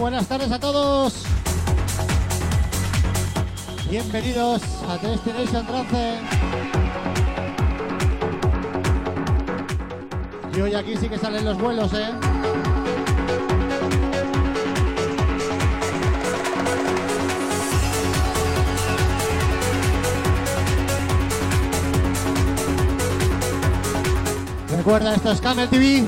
Buenas tardes a todos. Bienvenidos a Destination Trance. Y hoy aquí sí que salen los vuelos, ¿eh? Recuerda, esto es Camel TV.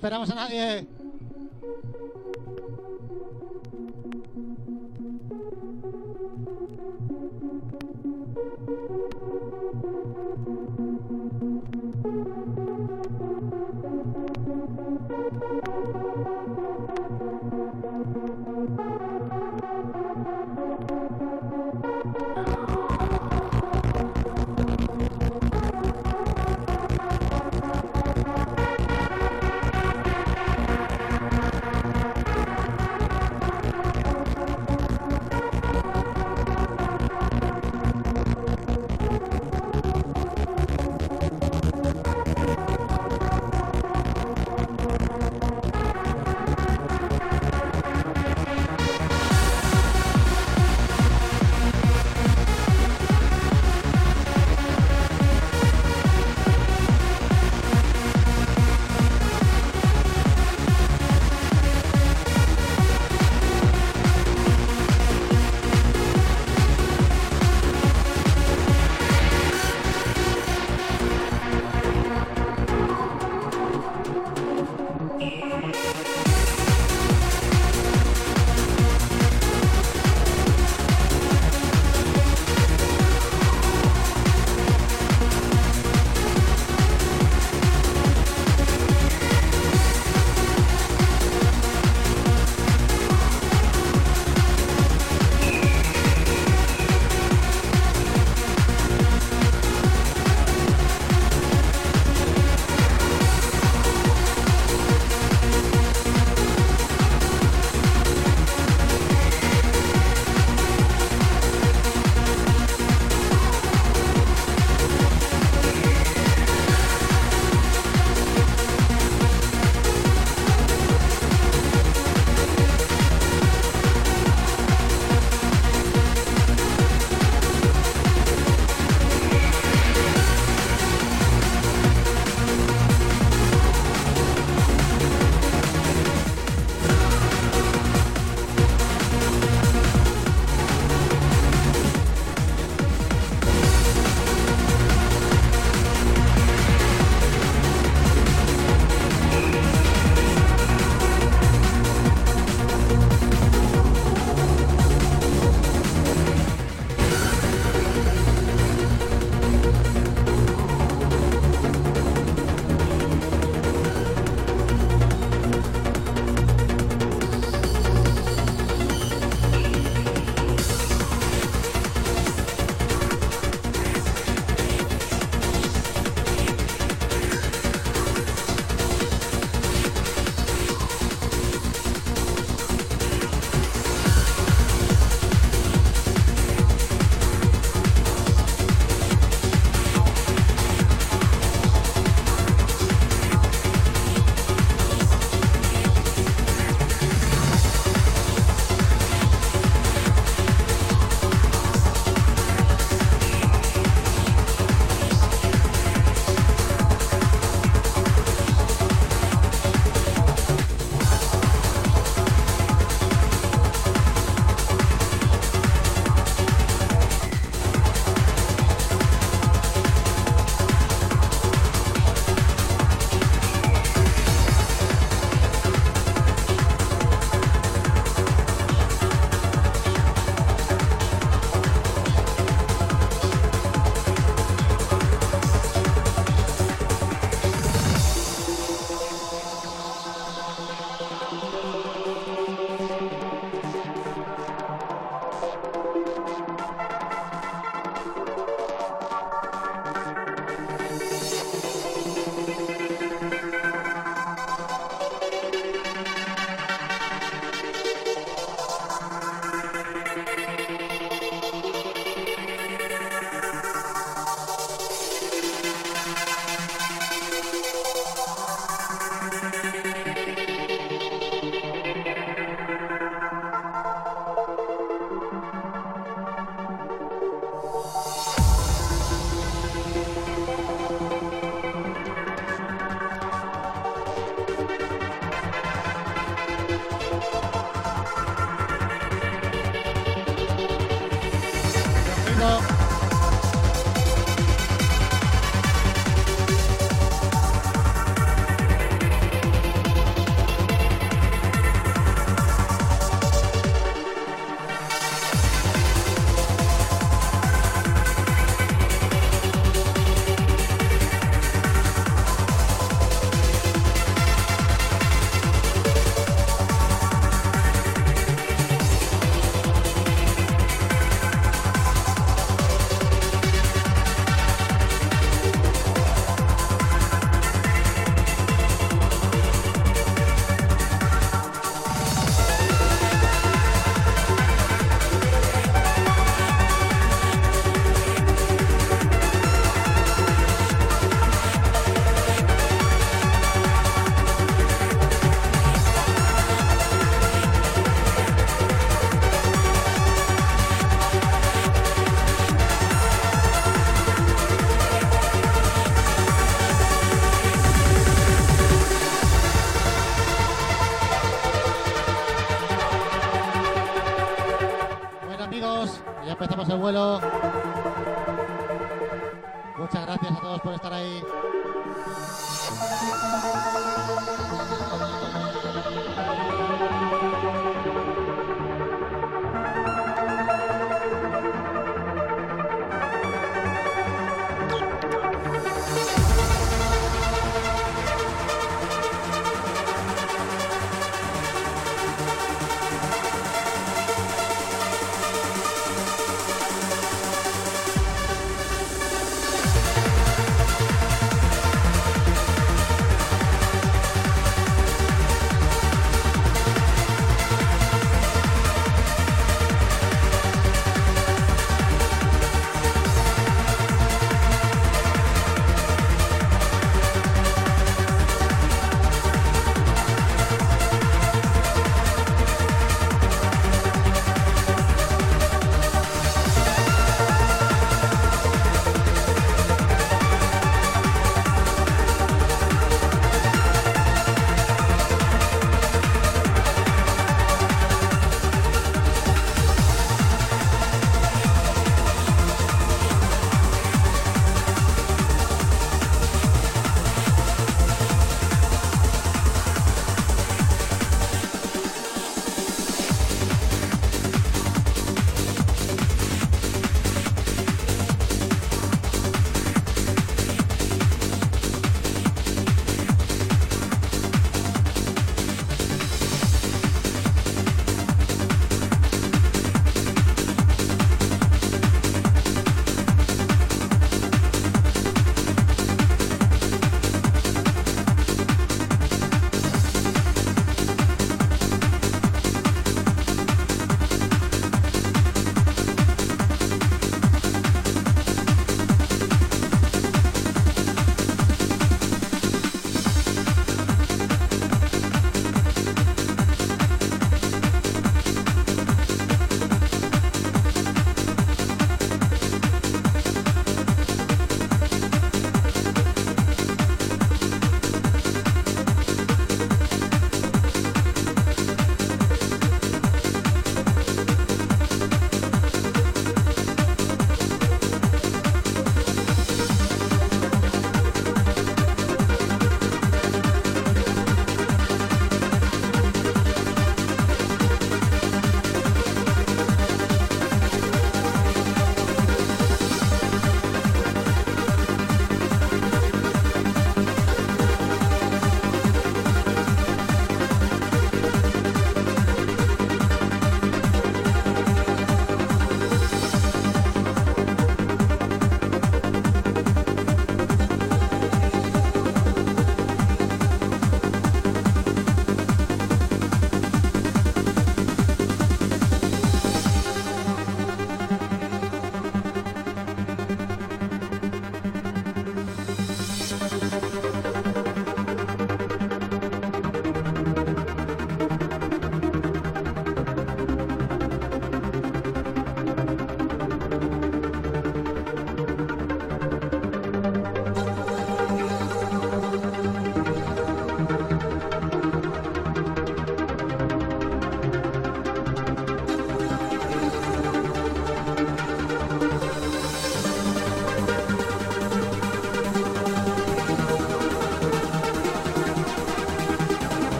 Esperamos a nadie.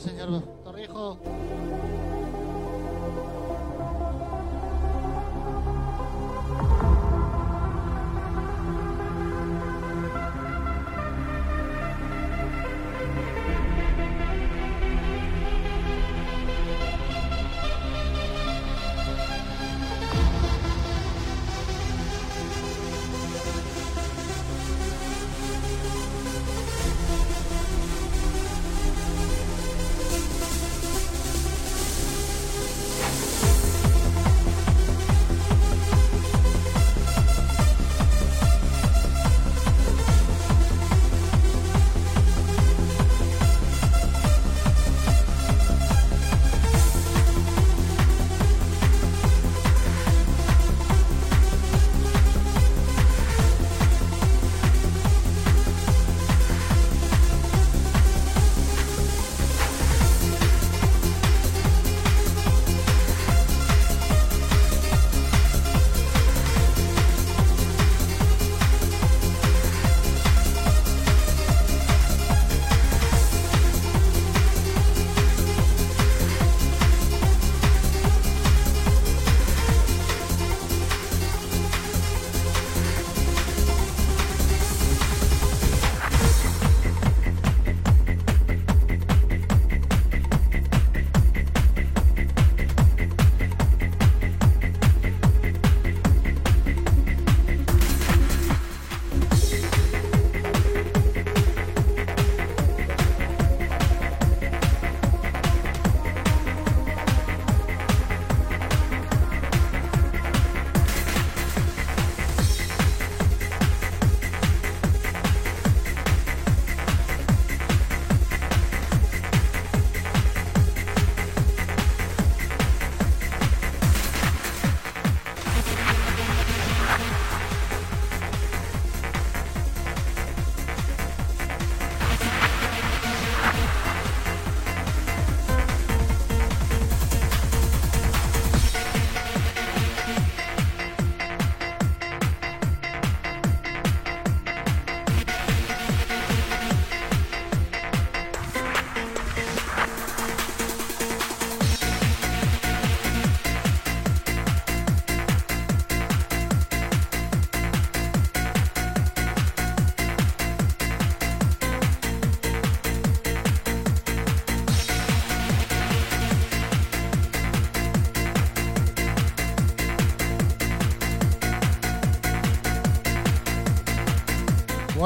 Señor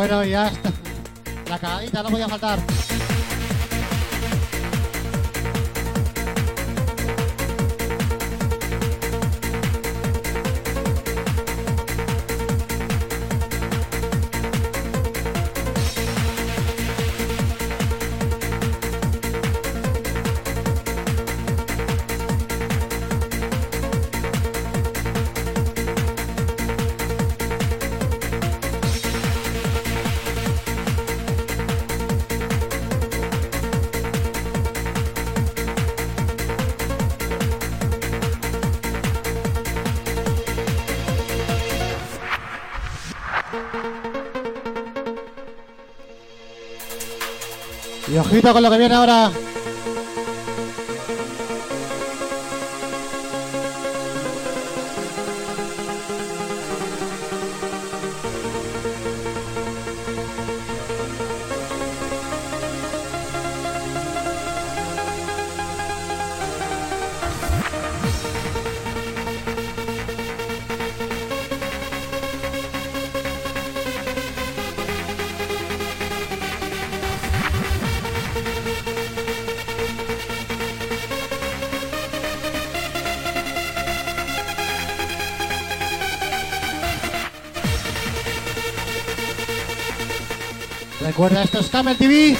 Bueno, ya está. La cagadita no podía faltar. Ojito con lo que viene ahora. Recuerda, esto es Camel TV.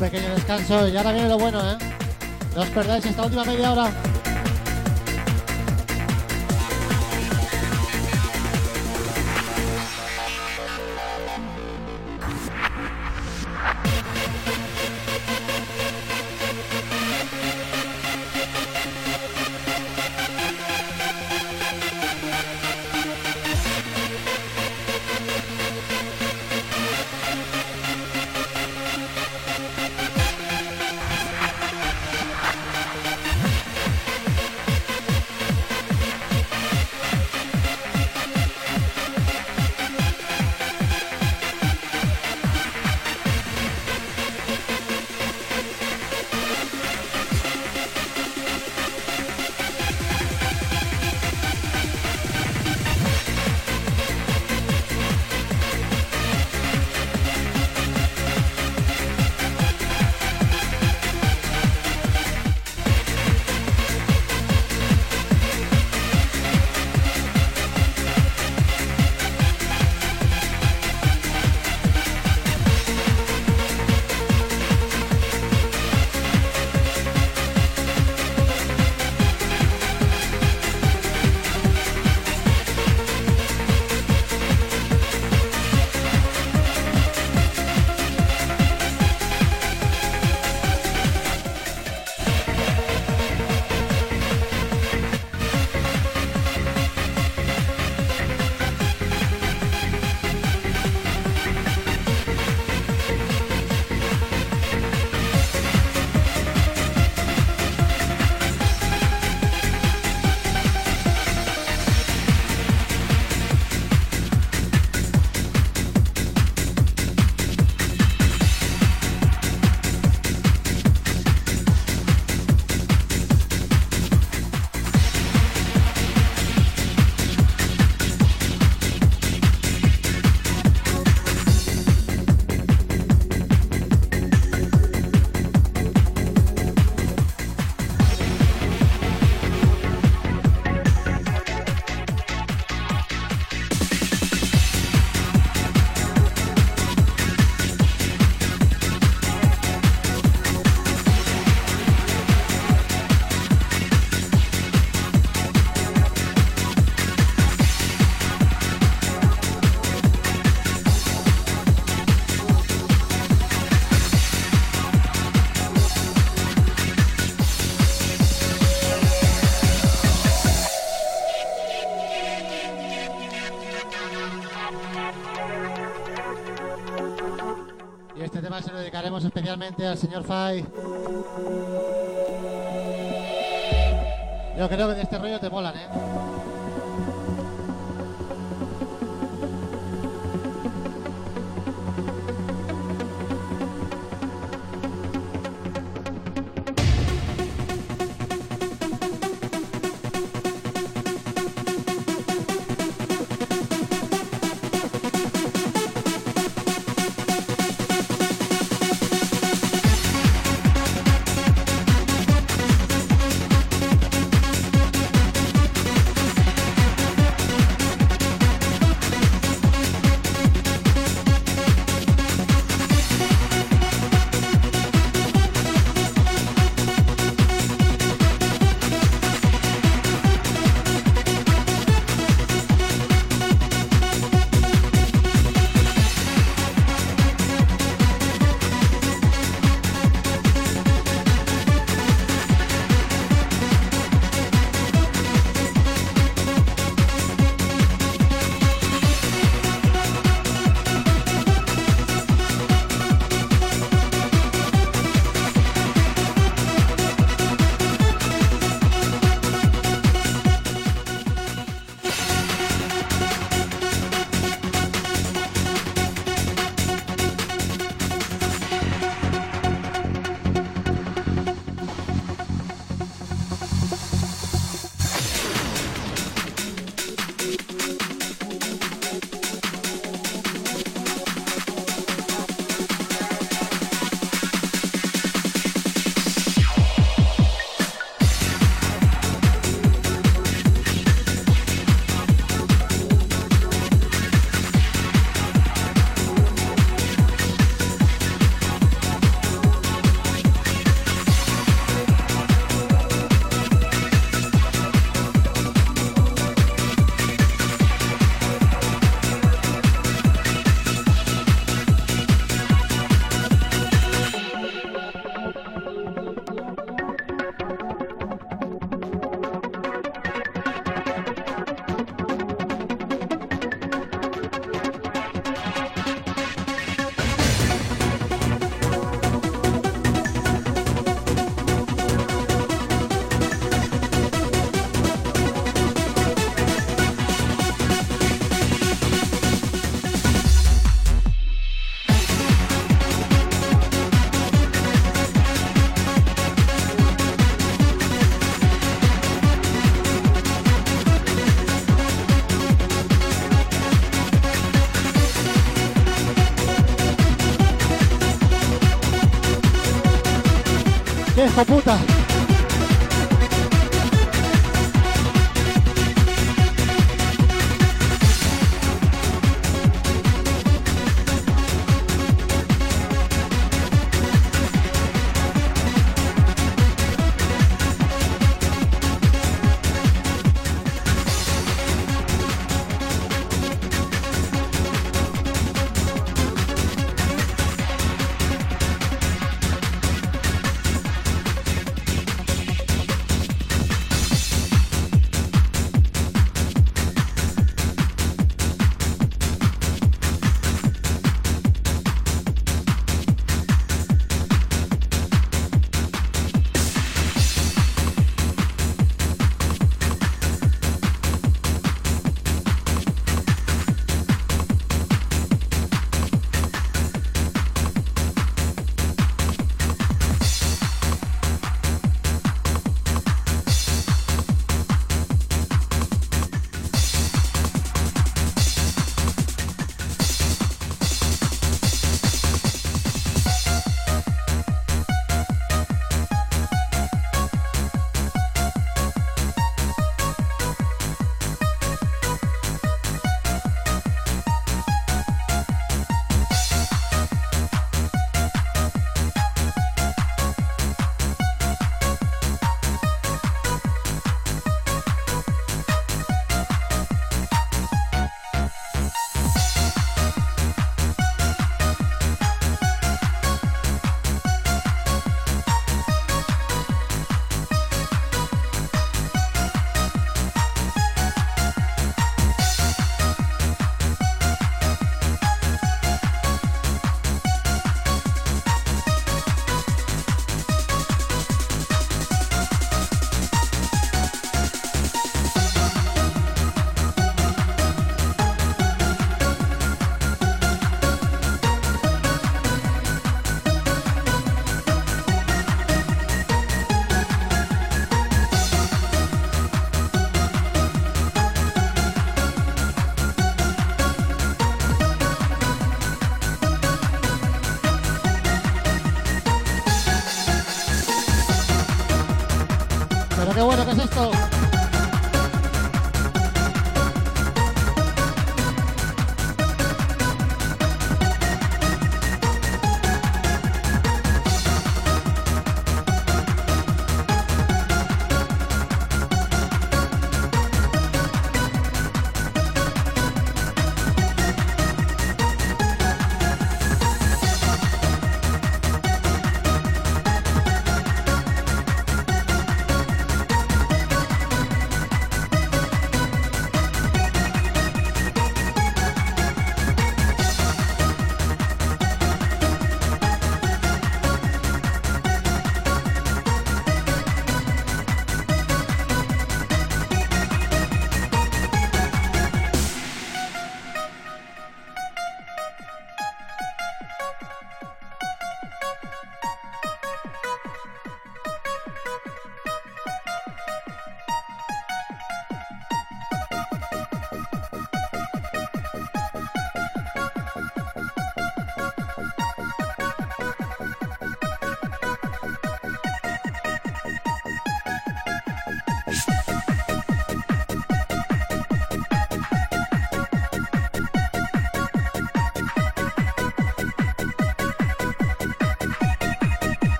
Pequeño descanso y ahora viene lo bueno, ¿eh? No os perdáis esta última media hora. Al señor Fai. Yo creo que de este rollo te molan, ¿eh? 我不打。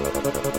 ありがとうございました。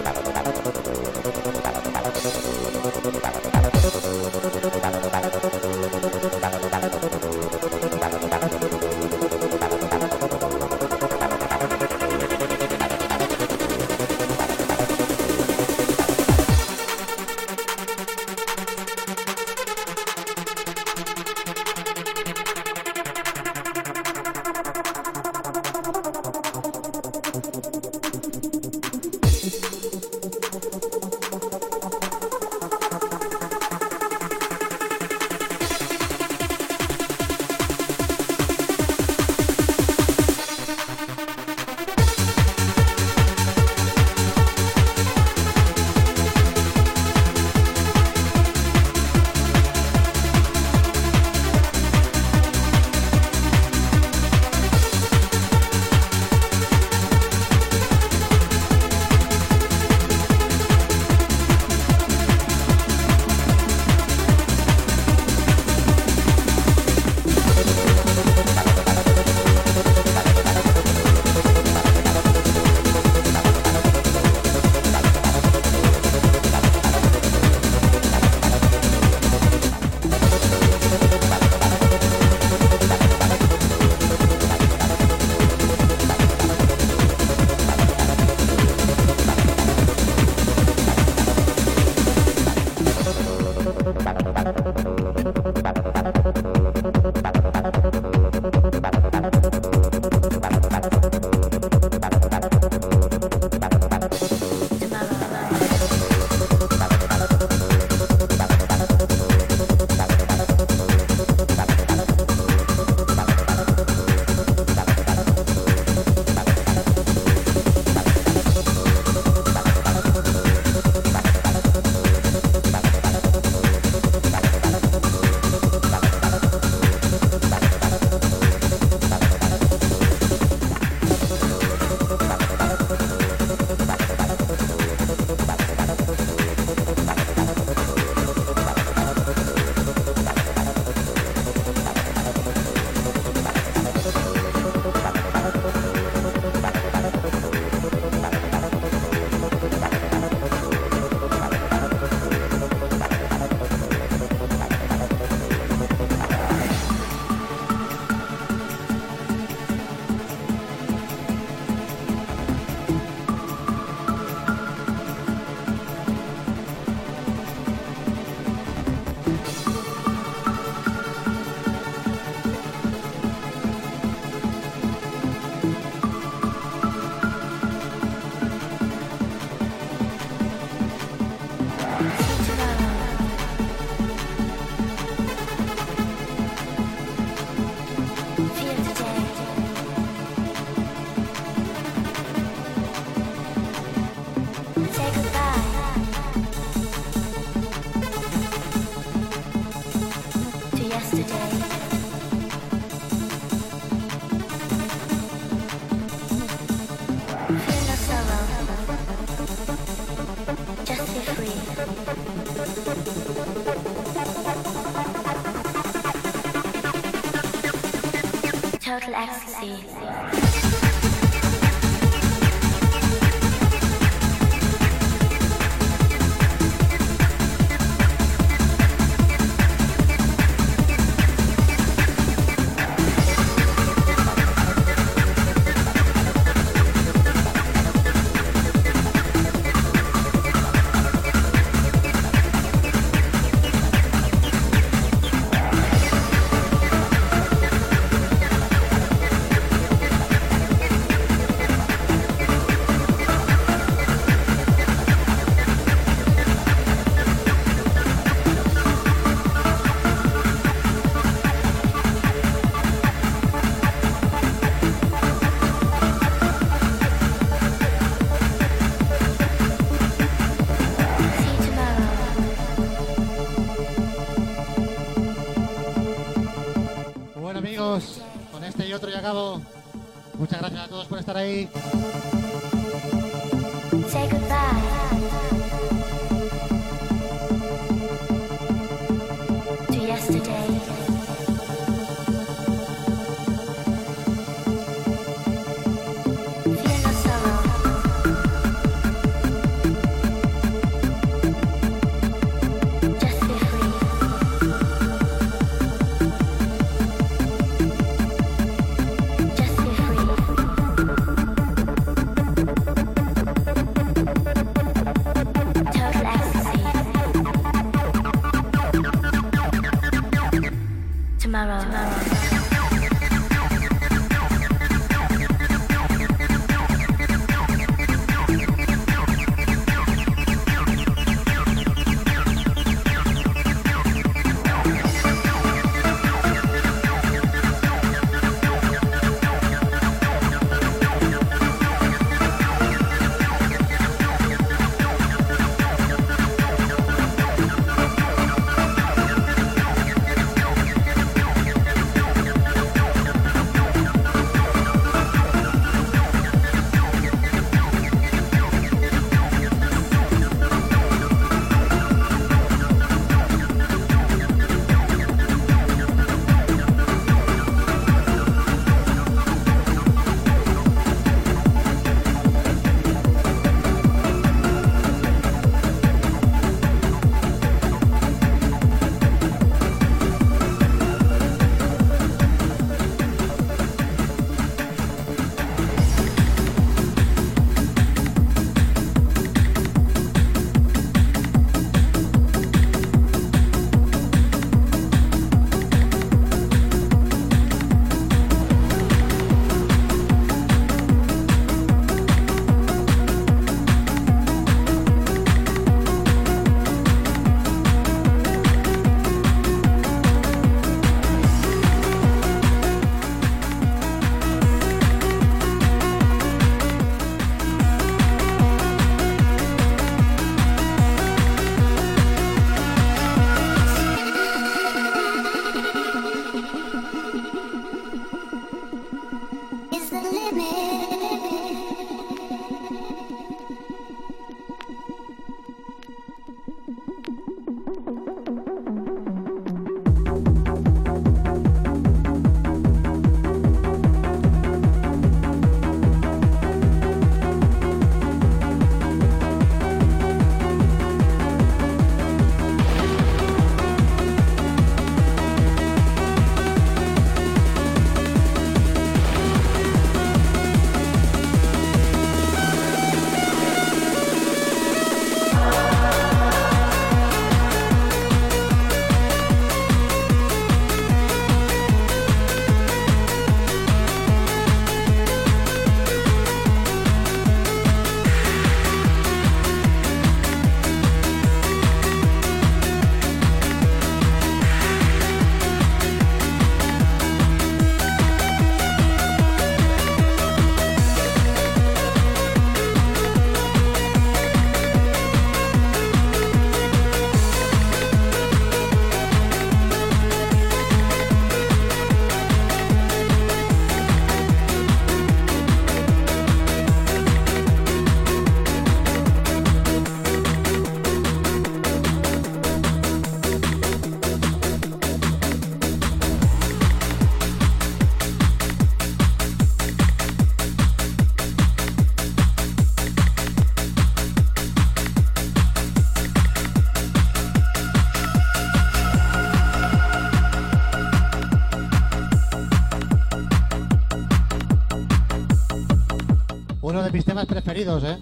Mis temas preferidos, ¿eh?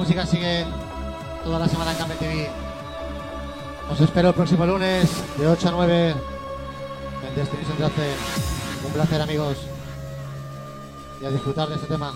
Música sigue toda la semana en Cable TV. Os espero el próximo lunes de 8 a 9 en Destination 13. Un placer, amigos. Y a disfrutar de este tema.